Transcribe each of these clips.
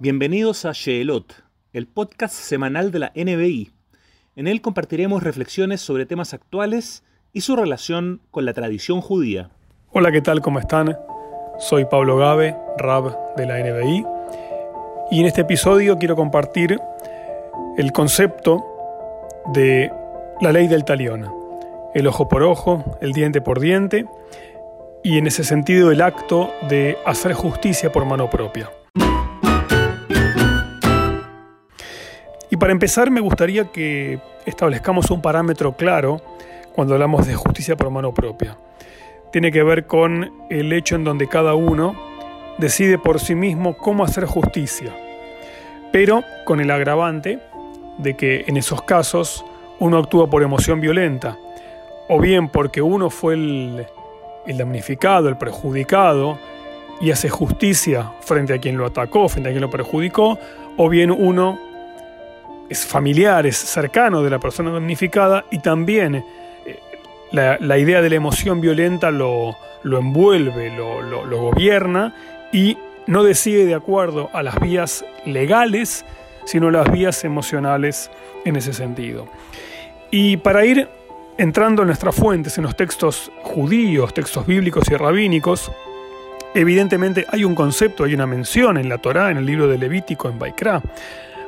Bienvenidos a Sheelot, el podcast semanal de la NBI. En él compartiremos reflexiones sobre temas actuales y su relación con la tradición judía. Hola, ¿qué tal? ¿Cómo están? Soy Pablo Gabe, Rab de la NBI, y en este episodio quiero compartir el concepto de la ley del talión, el ojo por ojo, el diente por diente, y en ese sentido el acto de hacer justicia por mano propia. Y para empezar me gustaría que establezcamos un parámetro claro cuando hablamos de justicia por mano propia. Tiene que ver con el hecho en donde cada uno decide por sí mismo cómo hacer justicia, pero con el agravante de que en esos casos uno actúa por emoción violenta, o bien porque uno fue el, damnificado, el perjudicado, y hace justicia frente a quien lo atacó, frente a quien lo perjudicó, o bien uno es familiar, es cercano de la persona damnificada y también eh, la, idea de la emoción violenta lo, envuelve, lo, gobierna y no decide de acuerdo a las vías legales, sino las vías emocionales en ese sentido. Y para ir entrando en nuestras fuentes, en los textos judíos, textos bíblicos y rabínicos, evidentemente hay un concepto, hay una mención en la Torá, en el libro de Levítico, en Baikra,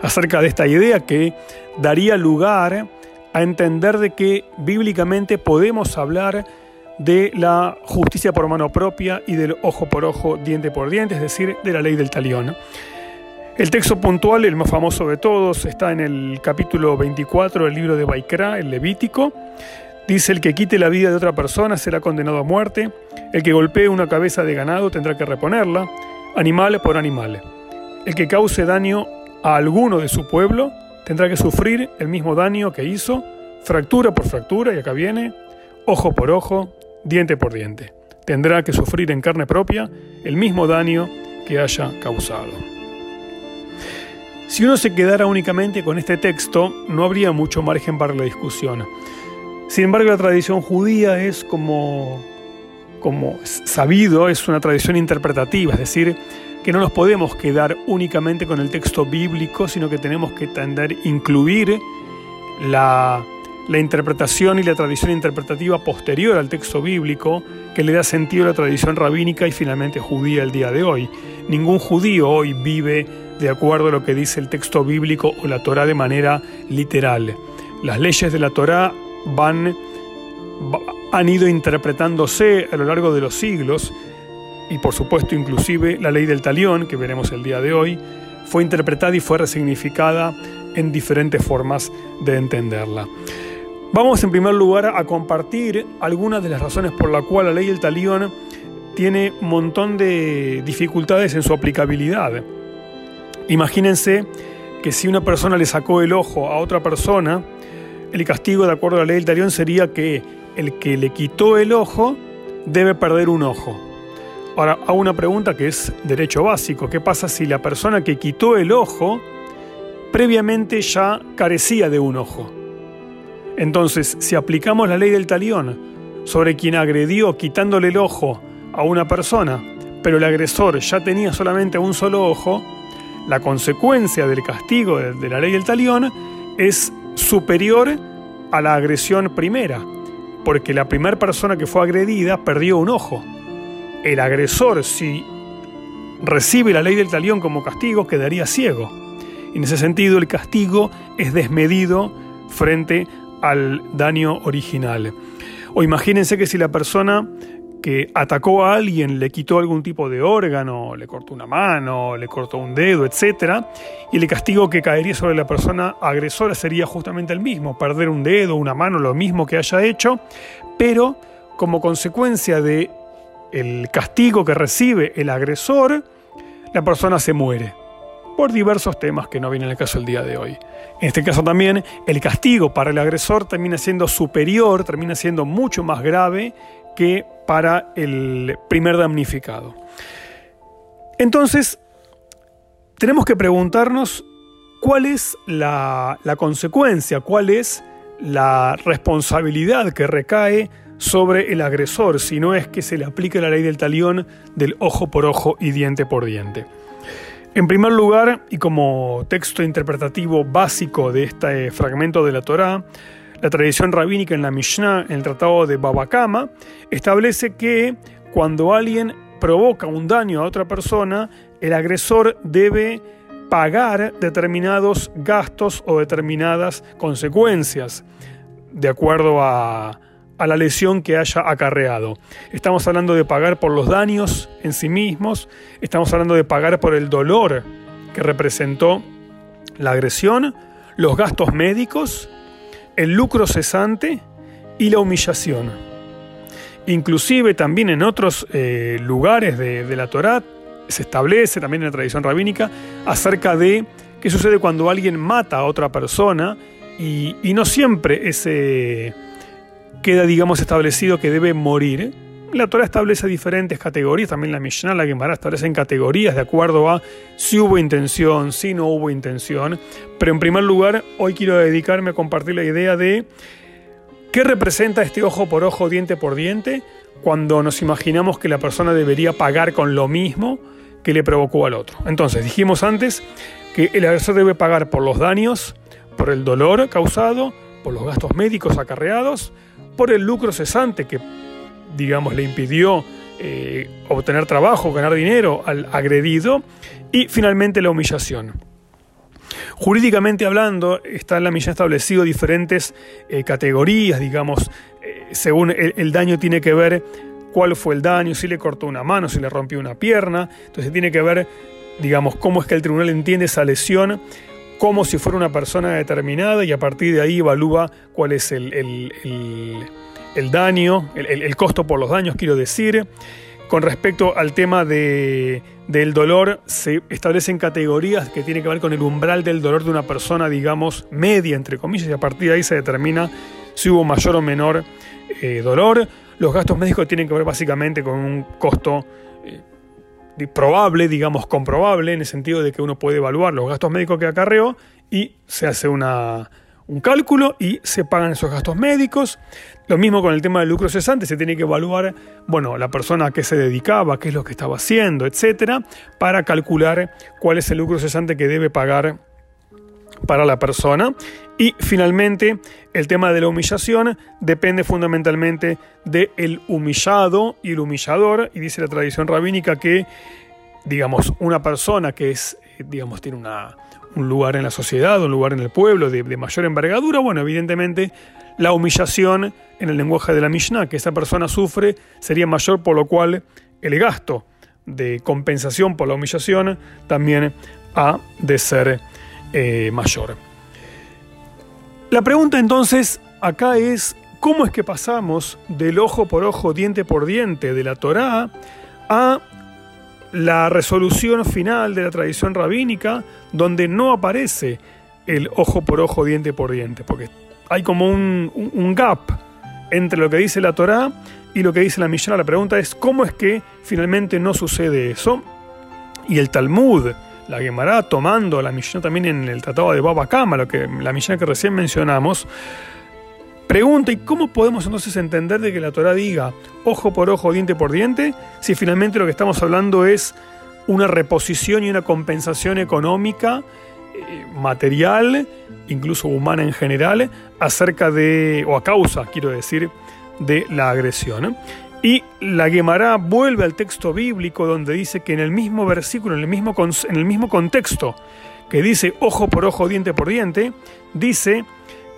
acerca de esta idea que daría lugar a entender de que bíblicamente podemos hablar de la justicia por mano propia y del ojo por ojo, diente por diente, es decir, de la ley del talión. El texto puntual, el más famoso de todos, está en el capítulo 24 del libro de Baikra, el Levítico. Dice, el que quite la vida de otra persona será condenado a muerte, el que golpee una cabeza de ganado tendrá que reponerla, animal por animal. El que cause daño a alguno de su pueblo, tendrá que sufrir el mismo daño que hizo, fractura por fractura, y acá viene, ojo por ojo, diente por diente. Tendrá que sufrir en carne propia el mismo daño que haya causado. Si uno se quedara únicamente con este texto, no habría mucho margen para la discusión. Sin embargo, la tradición judía es como, como sabido, es una tradición interpretativa, es decir, que no nos podemos quedar únicamente con el texto bíblico, sino que tenemos que tender a incluir la, la interpretación y la tradición interpretativa posterior al texto bíblico que le da sentido a la tradición rabínica y finalmente judía el día de hoy. Ningún judío hoy vive de acuerdo a lo que dice el texto bíblico o la Torá de manera literal. Las leyes de la Torá van, han ido interpretándose a lo largo de los siglos y por supuesto inclusive la ley del talión, que veremos el día de hoy, fue interpretada y fue resignificada en diferentes formas de entenderla. Vamos en primer lugar a compartir algunas de las razones por las cuales la ley del talión tiene un montón de dificultades en su aplicabilidad. Imagínense que si una persona le sacó el ojo a otra persona, el castigo de acuerdo a la ley del talión sería que el que le quitó el ojo debe perder un ojo. Ahora, hago una pregunta que es derecho básico. ¿Qué pasa si la persona que quitó el ojo previamente ya carecía de un ojo? Entonces, si aplicamos la ley del talión sobre quien agredió quitándole el ojo a una persona, pero el agresor ya tenía solamente un solo ojo, la consecuencia del castigo de la ley del talión es superior a la agresión primera, porque la primera persona que fue agredida perdió un ojo el agresor, si recibe la ley del talión como castigo, quedaría ciego. En ese sentido, el castigo es desmedido frente al daño original. O imagínense que si la persona que atacó a alguien le quitó algún tipo de órgano, le cortó una mano, le cortó un dedo, etc., y el castigo que caería sobre la persona agresora sería justamente el mismo, perder un dedo, una mano, lo mismo que haya hecho, pero como consecuencia de el castigo que recibe el agresor, la persona se muere por diversos temas que no vienen al caso el día de hoy. En este caso también el castigo para el agresor termina siendo superior, termina siendo mucho más grave que para el primer damnificado. Entonces, tenemos que preguntarnos cuál es la, consecuencia, cuál es la responsabilidad que recae sobre el agresor, si no es que se le aplique la ley del talión del ojo por ojo y diente por diente. En primer lugar, y como texto interpretativo básico de este fragmento de la Torá, la tradición rabínica en la Mishnah, en el Tratado de Baba Kama, establece que cuando alguien provoca un daño a otra persona, el agresor debe pagar determinados gastos o determinadas consecuencias, de acuerdo a, a la lesión que haya acarreado. Estamos hablando de pagar por los daños en sí mismos, estamos hablando de pagar por el dolor que representó la agresión, los gastos médicos, el lucro cesante y la humillación. Inclusive también en otros eh, lugares de, la Torá se establece, también en la tradición rabínica, acerca de qué sucede cuando alguien mata a otra persona y, y no siempre ese queda, digamos, establecido que debe morir. La Torah establece diferentes categorías, también la Mishnah, la Gemara establecen categorías de acuerdo a si hubo intención, si no hubo intención. Pero en primer lugar, hoy quiero dedicarme a compartir la idea de qué representa este ojo por ojo, diente por diente, cuando nos imaginamos que la persona debería pagar con lo mismo que le provocó al otro. Entonces, dijimos antes que el agresor debe pagar por los daños, por el dolor causado, por los gastos médicos acarreados, por el lucro cesante que, digamos, le impidió eh, obtener trabajo, ganar dinero al agredido, y finalmente la humillación. Jurídicamente hablando, está en la milla establecido diferentes eh, categorías, digamos, eh, según el, daño tiene que ver cuál fue el daño, si le cortó una mano, si le rompió una pierna, entonces tiene que ver, digamos, cómo es que el tribunal entiende esa lesión como si fuera una persona determinada y a partir de ahí evalúa cuál es el, daño, el, costo por los daños, quiero decir. Con respecto al tema de, del dolor, se establecen categorías que tienen que ver con el umbral del dolor de una persona, digamos, media, entre comillas, y a partir de ahí se determina si hubo mayor o menor eh, dolor. Los gastos médicos tienen que ver básicamente con un costo eh, probable, digamos comprobable, en el sentido de que uno puede evaluar los gastos médicos que acarreó y se hace una, un cálculo y se pagan esos gastos médicos. Lo mismo con el tema del lucro cesante, se tiene que evaluar, bueno, la persona a qué se dedicaba, qué es lo que estaba haciendo, etcétera, para calcular cuál es el lucro cesante que debe pagar para la persona. Y finalmente, el tema de la humillación depende fundamentalmente del humillado y el humillador. Y dice la tradición rabínica que, digamos, una persona que es, digamos, tiene una, un lugar en la sociedad, un lugar en el pueblo de, mayor envergadura, bueno, evidentemente la humillación en el lenguaje de la Mishnah que esa persona sufre sería mayor, por lo cual el gasto de compensación por la humillación también ha de ser eh, mayor. La pregunta entonces acá es, ¿cómo es que pasamos del ojo por ojo, diente por diente de la Torá a la resolución final de la tradición rabínica donde no aparece el ojo por ojo, diente por diente? Porque hay como un, gap entre lo que dice la Torá y lo que dice la Mishnah. La pregunta es, ¿cómo es que finalmente no sucede eso? Y el Talmud, la Gemara tomando la Mishnah también en el Tratado de Baba Kama, lo que, la Mishnah que recién mencionamos, pregunta, ¿y cómo podemos entonces entender de que la Torah diga ojo por ojo, diente por diente, si finalmente lo que estamos hablando es una reposición y una compensación económica, eh, material, incluso humana en general, acerca de, o a causa, quiero decir, de la agresión? Y la Gemara vuelve al texto bíblico donde dice que en el mismo versículo, en el mismo, en el mismo contexto que dice ojo por ojo, diente por diente, dice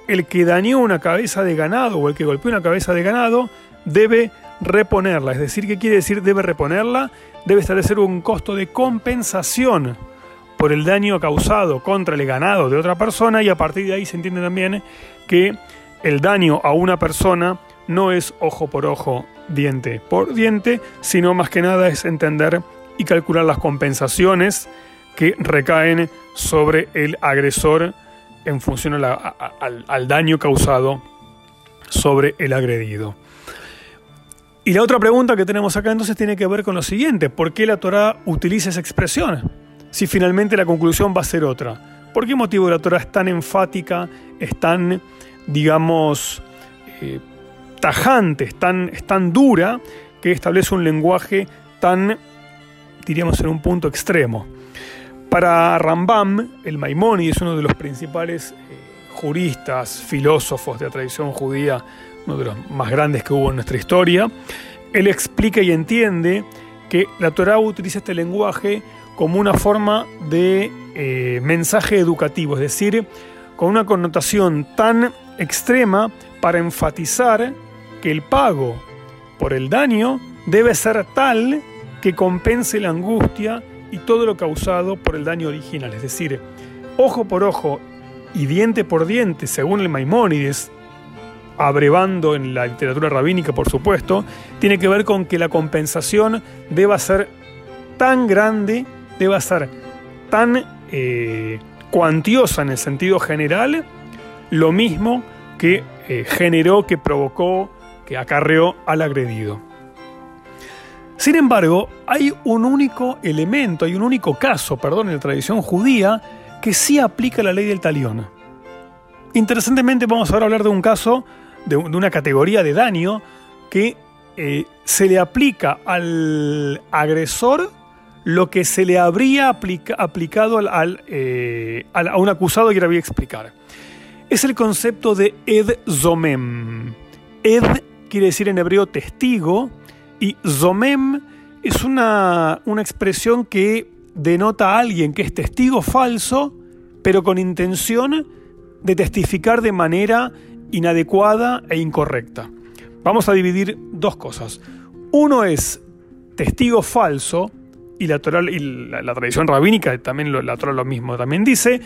el que dañó una cabeza de ganado o el que golpeó una cabeza de ganado debe reponerla. Es decir, ¿qué quiere decir debe reponerla? Debe establecer un costo de compensación por el daño causado contra el ganado de otra persona y a partir de ahí se entiende también que el daño a una persona no es ojo por ojo, diente por diente, sino más que nada es entender y calcular las compensaciones que recaen sobre el agresor en función al, daño causado sobre el agredido. Y la otra pregunta que tenemos acá entonces tiene que ver con lo siguiente, ¿por qué la Torah utiliza esa expresión? Si finalmente la conclusión va a ser otra. ¿Por qué motivo la Torah es tan enfática, es tan, digamos, eh, tajante, es tan, tan dura, que establece un lenguaje tan, diríamos, en un punto extremo. Para Rambam, el Maimónides es uno de los principales eh, juristas, filósofos de la tradición judía, uno de los más grandes que hubo en nuestra historia. Él explica y entiende que la Torá utiliza este lenguaje como una forma de eh, mensaje educativo, es decir, con una connotación tan extrema para enfatizar que el pago por el daño debe ser tal que compense la angustia y todo lo causado por el daño original, es decir, ojo por ojo y diente por diente, según el Maimónides, abrevando en la literatura rabínica, por supuesto, tiene que ver con que la compensación deba ser tan grande, deba ser tan eh, cuantiosa en el sentido general, lo mismo que eh, generó, que provocó, que acarreó al agredido. Sin embargo, hay un único elemento, hay un único caso, perdón, en la tradición judía que sí aplica la ley del talión. Interesantemente vamos ahora a hablar de un caso, de, una categoría de daño que eh, se le aplica al agresor lo que se le habría aplicado al, eh, a un acusado que ahora voy a explicar. Es el concepto de ed zomem. Ed quiere decir en hebreo testigo y zomem es una, una expresión que denota a alguien que es testigo falso, pero con intención de testificar de manera inadecuada e incorrecta. Vamos a dividir dos cosas. Uno es testigo falso, y la, tradición rabínica también lo, lo mismo también dice,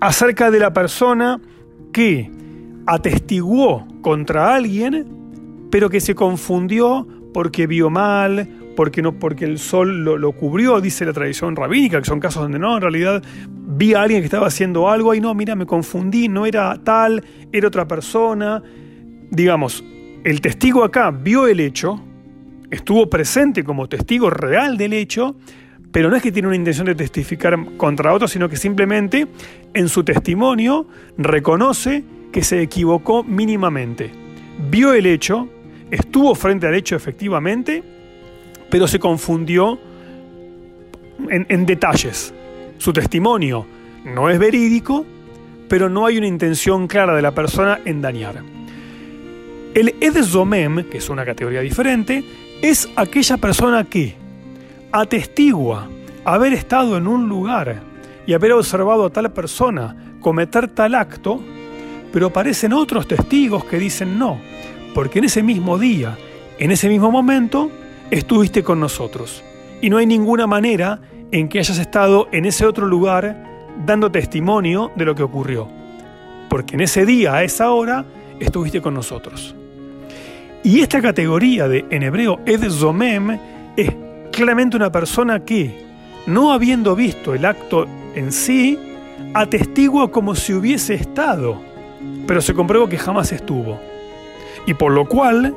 acerca de la persona que atestiguó contra alguien, pero que se confundió porque vio mal, porque, no, porque el sol lo, cubrió, dice la tradición rabínica, que son casos donde no, en realidad vi a alguien que estaba haciendo algo, y no, mira, me confundí, no era tal, era otra persona. Digamos, el testigo acá vio el hecho, estuvo presente como testigo real del hecho, pero no es que tiene una intención de testificar contra otro, sino que simplemente en su testimonio reconoce que se equivocó mínimamente. Vio el hecho, estuvo frente al hecho efectivamente, pero se confundió en, detalles. Su testimonio no es verídico, pero no hay una intención clara de la persona en dañar. El Zomem, que es una categoría diferente, es aquella persona que atestigua haber estado en un lugar y haber observado a tal persona cometer tal acto, pero aparecen otros testigos que dicen no, porque en ese mismo día, en ese mismo momento, estuviste con nosotros. Y no hay ninguna manera en que hayas estado en ese otro lugar dando testimonio de lo que ocurrió. Porque en ese día, a esa hora, estuviste con nosotros. Y esta categoría de, en hebreo, Ed Zomem, es claramente una persona que, no habiendo visto el acto en sí, atestigua como si hubiese estado, pero se comprueba que jamás estuvo. Y por lo cual,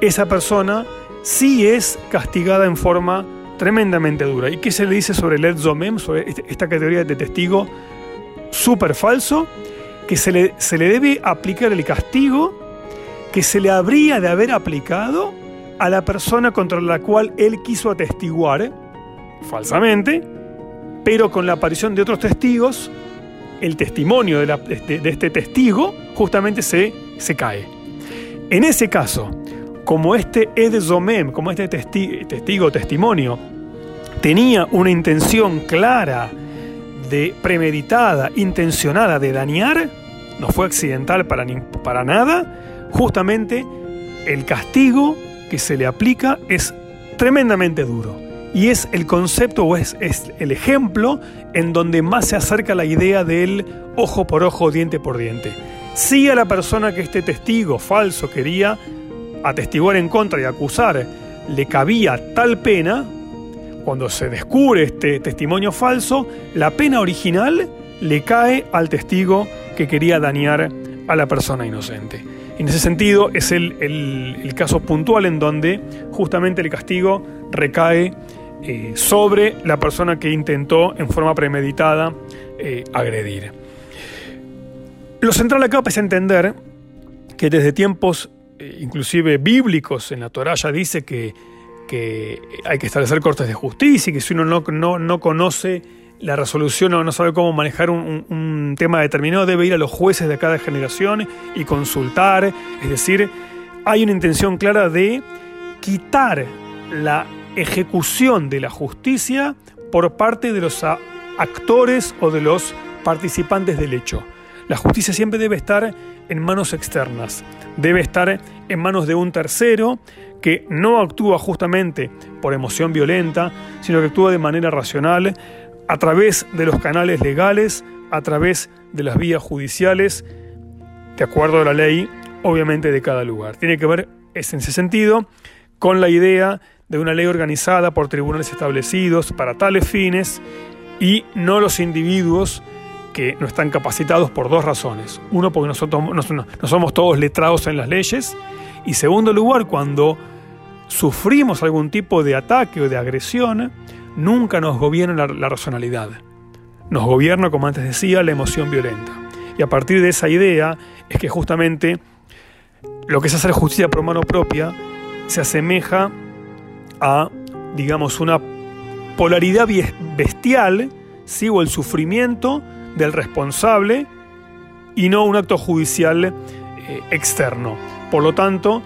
esa persona sí es castigada en forma tremendamente dura. ¿Y qué se le dice sobre el Zomem, sobre este, esta categoría de testigo súper falso? Que se le, se le debe aplicar el castigo que se le habría de haber aplicado a la persona contra la cual él quiso atestiguar, falsamente, pero con la aparición de otros testigos, el testimonio de, de este testigo justamente se, se cae. En ese caso, como este Ed Zomem, como este testigo, testimonio, tenía una intención clara, de premeditada, intencionada de dañar, no fue accidental para, para nada, justamente el castigo que se le aplica es tremendamente duro. Y es el concepto o es, es, el ejemplo en donde más se acerca la idea del ojo por ojo, diente por diente. Si a la persona que este testigo falso quería atestiguar en contra y acusar le cabía tal pena, cuando se descubre este testimonio falso, la pena original le cae al testigo que quería dañar a la persona inocente. En ese sentido es el, caso puntual en donde justamente el castigo recae eh, sobre la persona que intentó en forma premeditada eh, agredir. Lo central acá es entender que desde tiempos eh, inclusive bíblicos, en la Torah ya dice que, hay que establecer cortes de justicia y que si uno no, no, conoce la resolución o no sabe cómo manejar un, un, tema determinado, debe ir a los jueces de cada generación y consultar. Es decir, hay una intención clara de quitar la ejecución de la justicia por parte de los actores o de los participantes del hecho. La justicia siempre debe estar en manos externas, debe estar en manos de un tercero que no actúa justamente por emoción violenta, sino que actúa de manera racional a través de los canales legales, a través de las vías judiciales, de acuerdo a la ley, obviamente, de cada lugar. Tiene que ver, es en ese sentido, con la idea de una ley organizada por tribunales establecidos para tales fines y no los individuos que no están capacitados por dos razones. Uno, porque nosotros no, somos todos letrados en las leyes. Y segundo lugar, cuando sufrimos algún tipo de ataque o de agresión, nunca nos gobierna la, la racionalidad. Nos gobierna, como antes decía, la emoción violenta. Y a partir de esa idea es que justamente lo que es hacer justicia por mano propia se asemeja a, digamos, una polaridad bestial, ¿sí? o el sufrimiento del responsable y no un acto judicial eh, externo. Por lo tanto,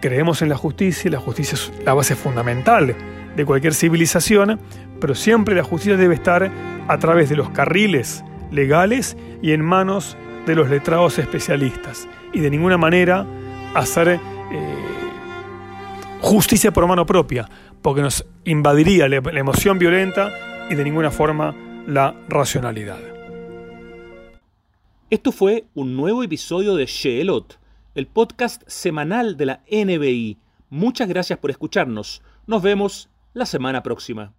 creemos en la justicia y la justicia es la base fundamental de cualquier civilización, pero siempre la justicia debe estar a través de los carriles legales y en manos de los letrados especialistas y de ninguna manera hacer eh, justicia por mano propia, porque nos invadiría la emoción violenta y de ninguna forma la racionalidad. Esto fue un nuevo episodio de Sheelot, el podcast semanal de la NBI. Muchas gracias por escucharnos. Nos vemos la semana próxima.